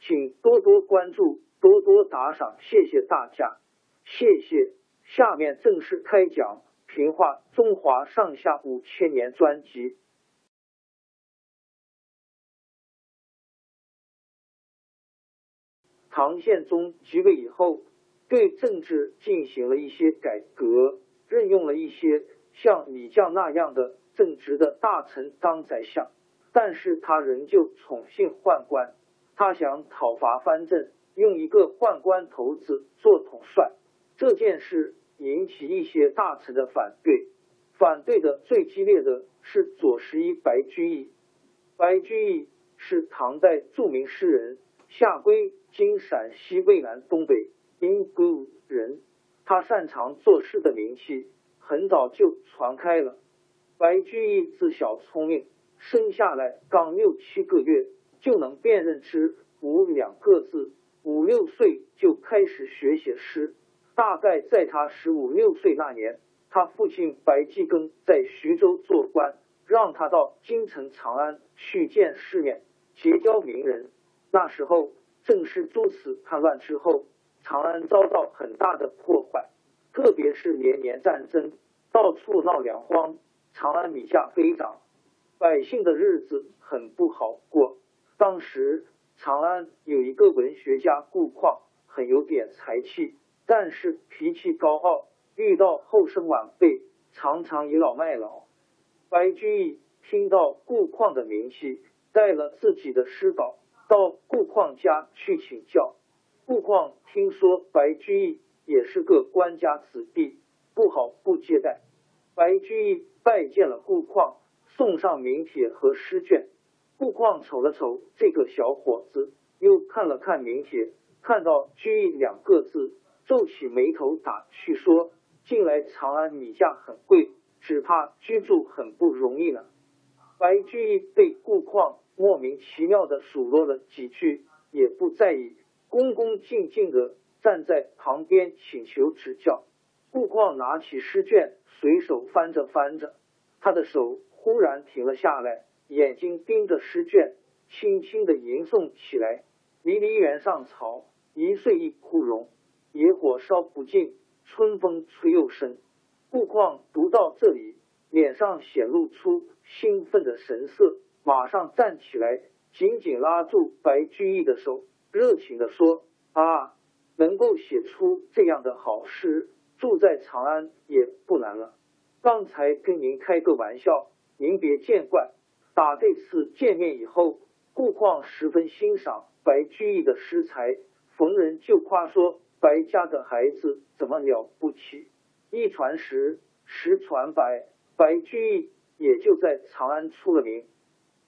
请多多关注，多多打赏，谢谢大家，谢谢。下面正式开讲《评话中华上下五千年》专辑。唐宪宗即位以后，对政治进行了一些改革，任用了一些像李绛那样的正直的大臣当宰相，但是他仍旧宠信宦官。他想讨伐藩镇，用一个宦官头子做统帅，这件事引起一些大臣的反对。反对的最激烈的是左拾遗白居易。白居易是唐代著名诗人，下归今陕西渭南东北阴谷人。他擅长作诗的名气很早就传开了。白居易自小聪明，生下来刚六七个月。就能辨认出五两个字，五六岁就开始学写诗。大概在他十五六岁那年，他父亲白继庚在徐州做官，让他到京城长安去见世面，结交名人。那时候正是诸此叛乱之后，长安遭到很大的破坏，特别是连年战争，到处闹粮荒，长安米价飞涨，百姓的日子很不好过。当时长安有一个文学家顾况，很有点才气，但是脾气高傲，遇到后生晚辈，常常倚老卖老。白居易听到顾况的名气，带了自己的诗稿到顾况家去请教。顾况听说白居易也是个官家子弟，不好不接待。白居易拜见了顾况，送上名帖和诗卷。顾况瞅了瞅这个小伙子，又看了看名帖，看到“居易”两个字，皱起眉头打趣说：“近来长安米价很贵，只怕居住很不容易呢。”白居易被顾况莫名其妙的数落了几句，也不在意，恭恭敬敬的站在旁边请求指教。顾况拿起诗卷，随手翻着翻着，他的手忽然停了下来。眼睛盯着诗卷，轻轻的吟诵起来：“离离原上草，一岁一枯荣。野火烧不尽，春风吹又生。”顾况读到这里，脸上显露出兴奋的神色，马上站起来，紧紧拉住白居易的手，热情的说：“啊，能够写出这样的好诗，住在长安也不难了。刚才跟您开个玩笑，您别见怪。”打这次见面以后，顾况十分欣赏白居易的诗才，逢人就夸说白家的孩子怎么了不起。一传十，十传百，白居易也就在长安出了名。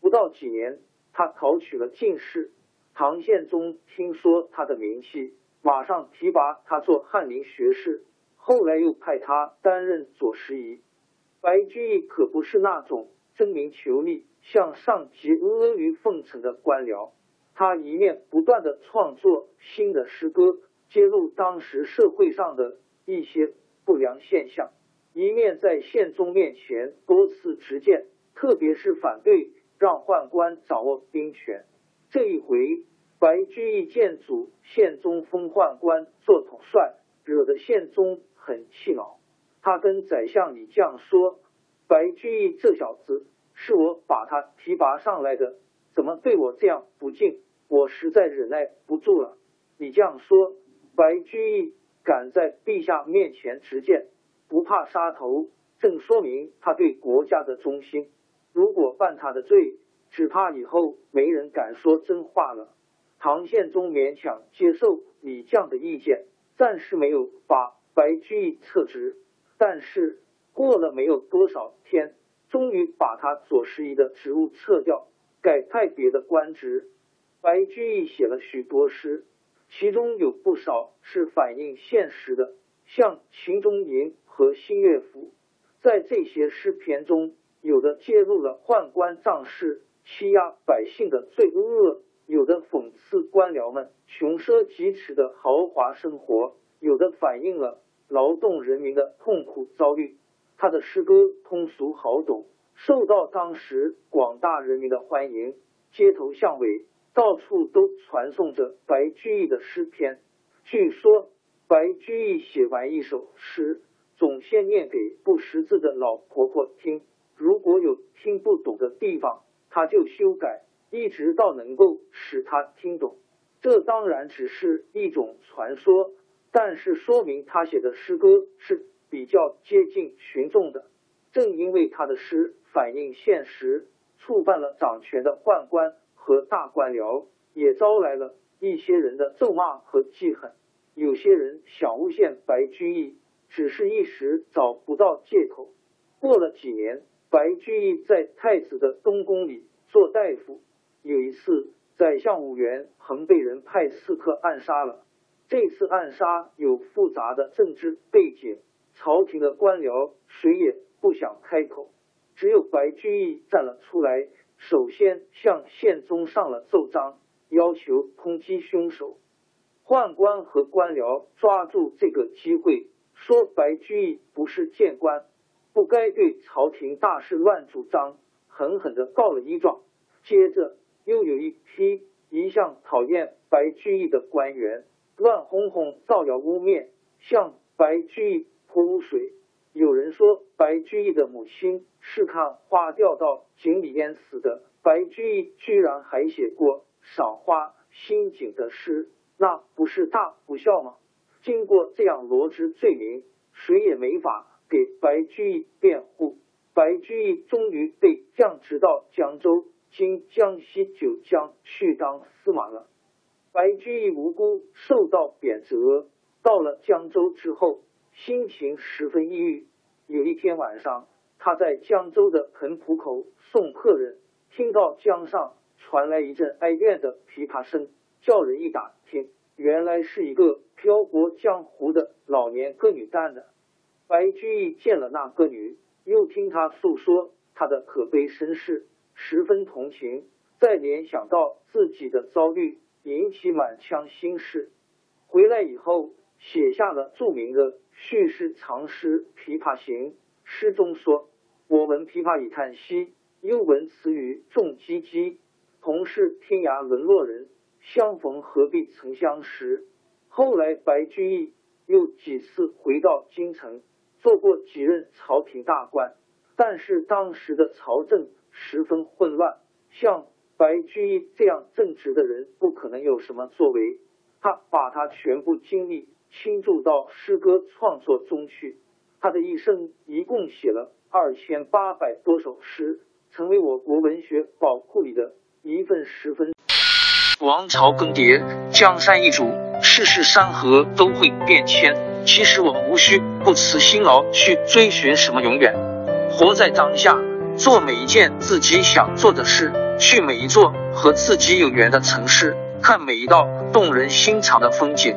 不到几年，他考取了进士。唐宪宗听说他的名气，马上提拔他做翰林学士，后来又派他担任左拾遗。白居易可不是那种争名求利。向上级阿谀奉承的官僚，他一面不断的创作新的诗歌，揭露当时社会上的一些不良现象，一面在宪宗面前多次直谏，特别是反对让宦官掌握兵权。这一回，白居易见阻宪宗封宦官做统帅，惹得宪宗很气恼。他跟宰相李绛说：“白居易这小子是我把他提拔上来的，怎么对我这样不敬？我实在忍耐不住了。”李绛说：“白居易敢在陛下面前直谏，不怕杀头，正说明他对国家的忠心。如果犯他的罪，只怕以后没人敢说真话了。”唐宪宗勉强接受李绛的意见，暂时没有把白居易撤职。但是过了没有多少天，终于把他左拾遗的职务撤掉，改派别的官职。白居易写了许多诗，其中有不少是反映现实的，像《秦中吟》和《新乐府》。在这些诗篇中，有的揭露了宦官仗势欺压百姓的罪恶，有的讽刺官僚们穷奢极侈的豪华生活，有的反映了。劳动人民的痛苦遭遇，他的诗歌通俗好懂，受到当时广大人民的欢迎。街头巷尾，到处都传颂着白居易的诗篇。据说，白居易写完一首诗，总先念给不识字的老婆婆听，如果有听不懂的地方，他就修改，一直到能够使他听懂。这当然只是一种传说。但是说明他写的诗歌是比较接近群众的。正因为他的诗反映现实，触犯了掌权的宦官和大官僚，也招来了一些人的咒骂和记恨。有些人想诬陷白居易，只是一时找不到借口。过了几年，白居易在太子的东宫里做大夫。有一次，宰相武元衡被人派刺客暗杀了。这次暗杀有复杂的政治背景，朝廷的官僚谁也不想开口，只有白居易站了出来，首先向宪宗上了奏章，要求通缉凶手。宦官和官僚抓住这个机会，说白居易不是谏官，不该对朝廷大事乱主张，狠狠的告了一状。接着又有一批一向讨厌白居易的官员。乱哄哄造谣污蔑，向白居易泼污水。有人说白居易的母亲是看花掉到井里淹死的，白居易居然还写过赏花心景的诗，那不是大不孝吗？经过这样罗织罪名，谁也没法给白居易辩护。白居易终于被降职到江州（今江西九江）去当司马了。白居易无辜受到贬谪，到了江州之后，心情十分抑郁。有一天晚上，他在江州的彭浦口送客人，听到江上传来一阵哀怨的琵琶声，叫人一打听，原来是一个漂泊江湖的老年歌女干的。白居易见了那歌女，又听她诉说她的可悲身世，十分同情，再联想到自己的遭遇。引起满腔心事，回来以后写下了著名的叙事长诗《琵琶行》。诗中说：“我闻琵琶已叹息，又闻此语重唧唧。同是天涯沦落人，相逢何必曾相识。”后来，白居易又几次回到京城，做过几任朝廷大官，但是当时的朝政十分混乱，像。白居易这样正直的人不可能有什么作为，他把他全部精力倾注到诗歌创作中去。他的一生一共写了二千八百多首诗，成为我国文学宝库里的一份十分。王朝更迭，江山易主，世事山河都会变迁。其实我们无需不辞辛劳去追寻什么永远，活在当下，做每一件自己想做的事。去每一座和自己有缘的城市，看每一道动人心肠的风景，